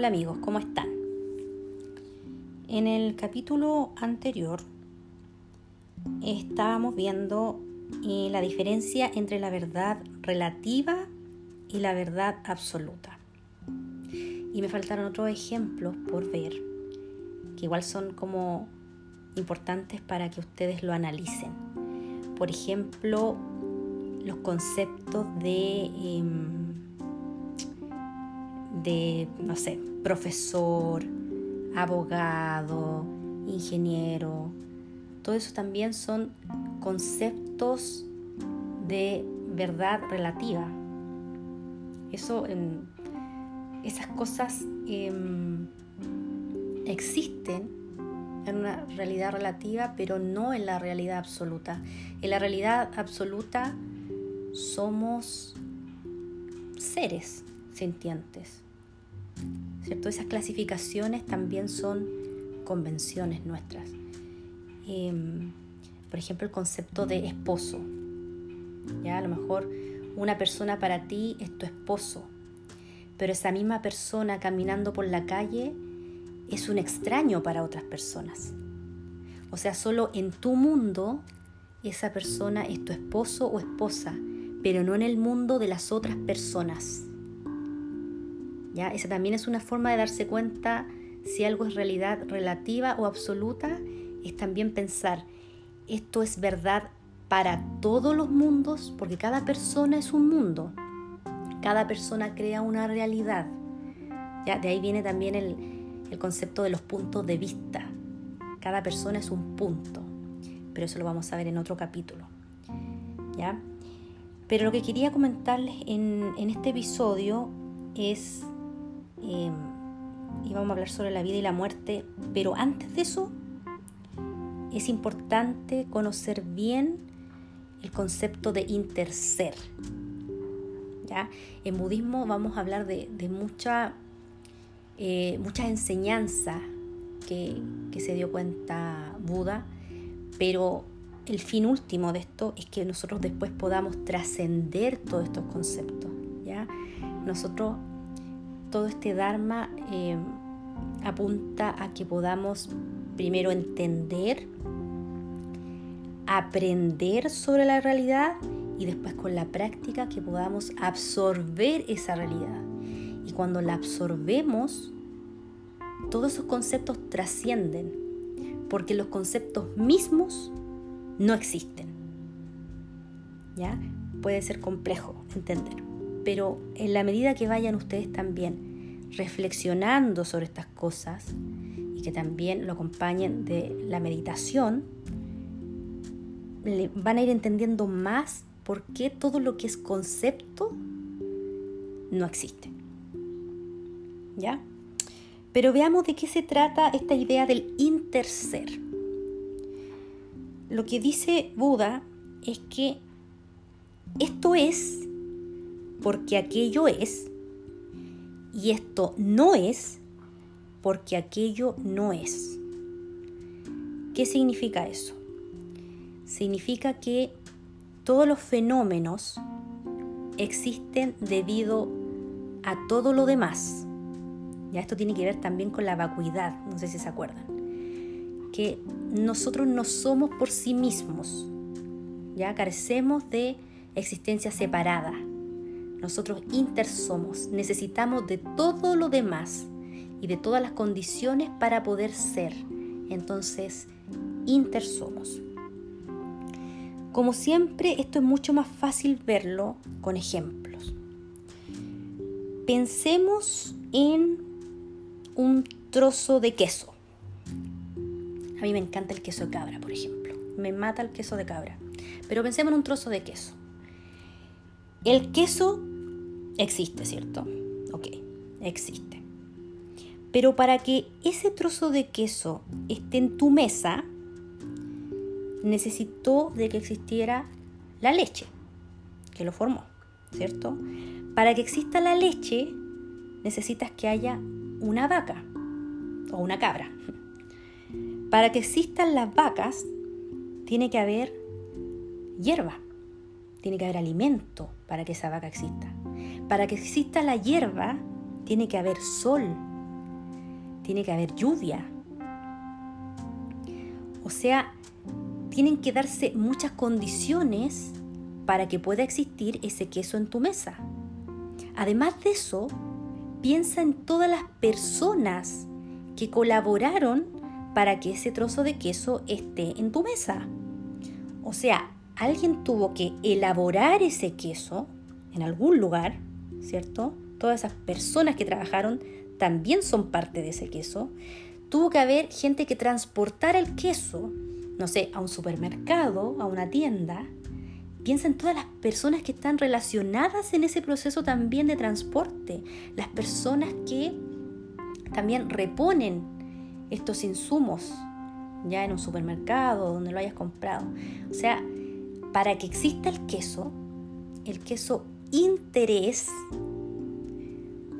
Hola amigos, ¿cómo están? En el capítulo anterior estábamos viendo eh, la diferencia entre la verdad relativa y la verdad absoluta. Y me faltaron otros ejemplos por ver, que igual son como importantes para que ustedes lo analicen. Por ejemplo, los conceptos de... Em, de, no sé, profesor, abogado, ingeniero. Todo eso también son conceptos de verdad relativa. Eso, esas cosas em, existen en una realidad relativa, pero no en la realidad absoluta. En la realidad absoluta somos seres sintientes. ¿Cierto? Esas clasificaciones también son convenciones nuestras. Em, por ejemplo, el concepto de esposo. ¿Ya? A lo mejor una persona para ti es tu esposo, pero esa misma persona caminando por la calle es un extraño para otras personas. O sea, solo en tu mundo esa persona es tu esposo o esposa, pero no en el mundo de las otras personas. Esa también es una forma de darse cuenta si algo es realidad relativa o absoluta, es también pensar, esto es verdad para todos los mundos, porque cada persona es un mundo, cada persona crea una realidad. ¿Ya? De ahí viene también el, el concepto de los puntos de vista. Cada persona es un punto, pero eso lo vamos a ver en otro capítulo. ¿Ya? Pero lo que quería comentarles en, en este episodio es Em, y vamos a hablar sobre la vida y la muerte, pero antes de eso es importante conocer bien el concepto de interser. ¿ya? En budismo vamos a hablar de, mucha, eh, muchas enseñanzas que, que se dio cuenta Buda, pero el fin último de esto es que nosotros después podamos trascender todos estos conceptos. ¿ya? Nosotros todo este Dharma eh, apunta a que podamos primero entender, aprender sobre la realidad y después con la práctica que podamos absorber esa realidad. Y cuando la absorbemos, todos esos conceptos trascienden, porque los conceptos mismos no existen. ¿Ya? Puede ser complejo entender pero en la medida que vayan ustedes también reflexionando sobre estas cosas y que también lo acompañen de la meditación, van a ir entendiendo más por qué todo lo que es concepto no existe. ¿Ya? Pero veamos de qué se trata esta idea del interser. Lo que dice Buda es que esto es porque aquello es y esto no es porque aquello no es. ¿Qué significa eso? Significa que todos los fenómenos existen debido a todo lo demás. Ya esto tiene que ver también con la vacuidad, no sé si se acuerdan. Que nosotros no somos por sí mismos, ya carecemos de existencia separada, nosotros intersomos, necesitamos de todo lo demás y de todas las condiciones para poder ser. Entonces, intersomos. Como siempre, esto es mucho más fácil verlo con ejemplos. Pensemos en un trozo de queso. A mí me encanta el queso de cabra, por ejemplo. Me mata el queso de cabra. Pero pensemos en un trozo de queso. El queso existe, ¿cierto? Ok, existe. Pero para que ese trozo de queso esté en tu mesa, necesitó de que existiera la leche, que lo formó, ¿cierto? Para que exista la leche, necesitas que haya una vaca o una cabra. Para que existan las vacas, tiene que haber hierba, tiene que haber alimento para que esa vaca exista. Para que exista la hierba, tiene que haber sol tiene que haber lluvia. O sea, tienen que darse muchas condiciones para que pueda existir ese queso en tu mesa. Además de eso, piensa en todas las personas que colaboraron para que ese trozo de queso esté en tu mesa. O sea, alguien tuvo que elaborar ese queso en algún lugar, ¿cierto? Todas esas personas que trabajaron también son parte de ese queso. Tuvo que haber gente que transportara el queso, no sé, a un supermercado, a una tienda. Piensa en todas las personas que están relacionadas en ese proceso también de transporte, las personas que también reponen estos insumos ya en un supermercado, donde lo hayas comprado. O sea, para que exista el queso, el queso interés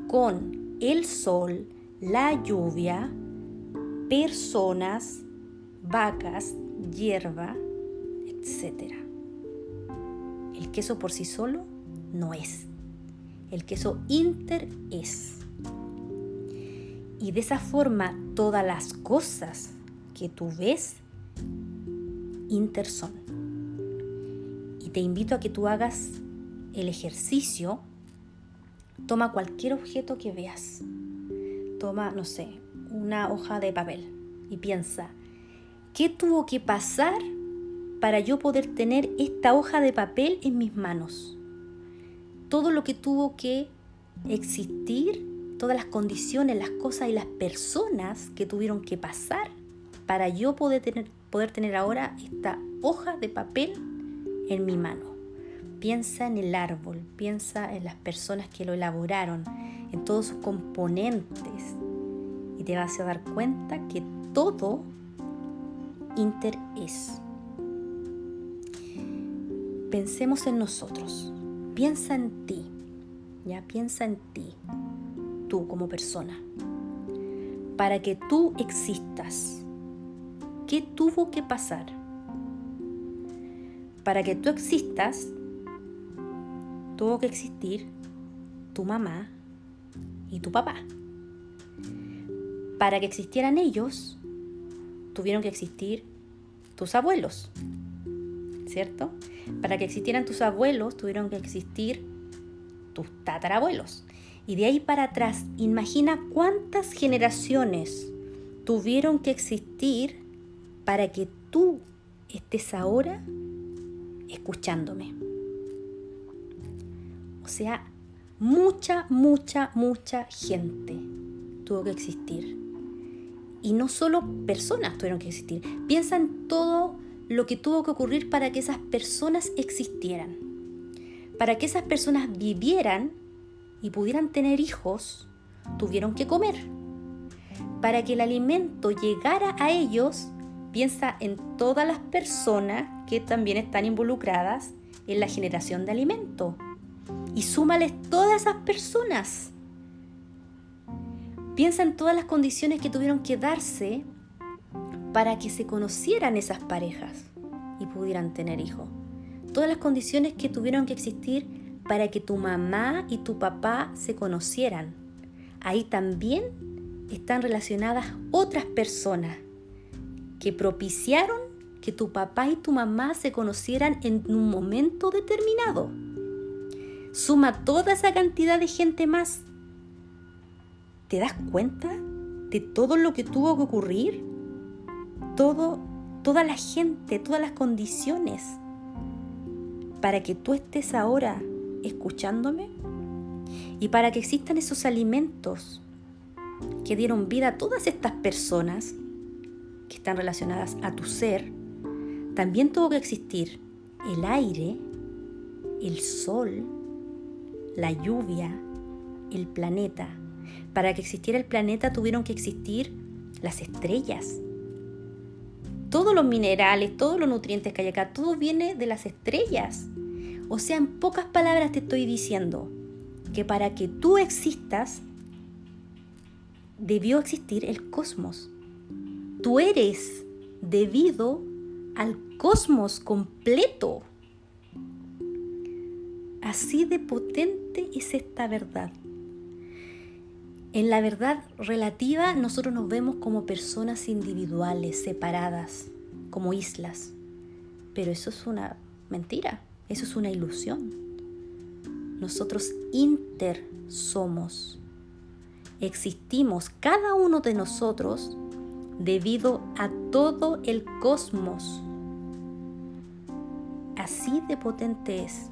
con el sol, la lluvia, personas, vacas, hierba, etc. El queso por sí solo no es. El queso inter es. Y de esa forma todas las cosas que tú ves inter son. Y te invito a que tú hagas el ejercicio. Toma cualquier objeto que veas. Toma, no sé, una hoja de papel y piensa, ¿qué tuvo que pasar para yo poder tener esta hoja de papel en mis manos? Todo lo que tuvo que existir, todas las condiciones, las cosas y las personas que tuvieron que pasar para yo poder tener, poder tener ahora esta hoja de papel en mi mano. Piensa en el árbol, piensa en las personas que lo elaboraron, en todos sus componentes y te vas a dar cuenta que todo inter es. Pensemos en nosotros, piensa en ti, ya piensa en ti, tú como persona. Para que tú existas, ¿Qué tuvo que pasar? Para que tú existas, tuvo que existir tu mamá y tu papá. Para que existieran ellos, tuvieron que existir tus abuelos, ¿cierto? Para que existieran tus abuelos, tuvieron que existir tus tatarabuelos. Y de ahí para atrás, imagina cuántas generaciones tuvieron que existir para que tú estés ahora escuchándome. Sea, mucha, mucha, mucha gente tuvo que existir. Y no solo personas tuvieron que existir. Piensa en todo lo que tuvo que ocurrir para que esas personas existieran. Para que esas personas vivieran y pudieran tener hijos, tuvieron que comer. Para que el alimento llegara a ellos, Piensa en todas las personas que también están involucradas en la generación de alimento y súmales todas esas personas. Piensa en todas las condiciones que tuvieron que darse para que se conocieran esas parejas y pudieran tener hijos. Todas las condiciones que tuvieron que existir para que tu mamá y tu papá se conocieran. Ahí también están relacionadas otras personas que propiciaron que tu papá y tu mamá se conocieran en un momento determinado. Suma toda esa cantidad de gente más. ¿Te das cuenta de todo lo que tuvo que ocurrir? Todo, toda la gente, todas las condiciones para que tú estés ahora escuchándome y para que existan esos alimentos que dieron vida a todas estas personas que están relacionadas a tu ser, también tuvo que existir el aire, el sol, la lluvia, el planeta. Para que existiera el planeta tuvieron que existir las estrellas. Todos los minerales, todos los nutrientes que hay acá, todo viene de las estrellas. O sea, en pocas palabras te estoy diciendo que para que tú existas, debió existir el cosmos. Tú eres debido al cosmos completo. Así de potente es esta verdad. En la verdad relativa nosotros nos vemos como personas individuales, separadas, como islas. Pero eso es una mentira, eso es una ilusión. Nosotros inter somos. Existimos cada uno de nosotros debido a todo el cosmos. Así de potente es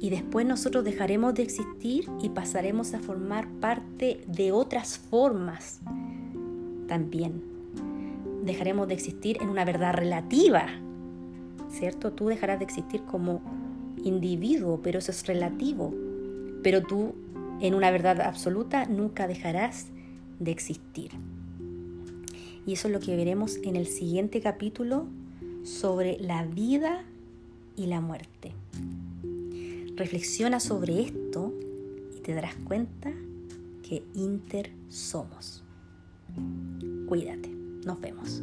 y después nosotros dejaremos de existir y pasaremos a formar parte de otras formas también. Dejaremos de existir en una verdad relativa, ¿cierto? Tú dejarás de existir como individuo, pero eso es relativo. Pero tú en una verdad absoluta nunca dejarás de existir. Y eso es lo que veremos en el siguiente capítulo sobre la vida y la muerte. Reflexiona sobre esto y te darás cuenta que inter somos. Cuídate. Nos vemos.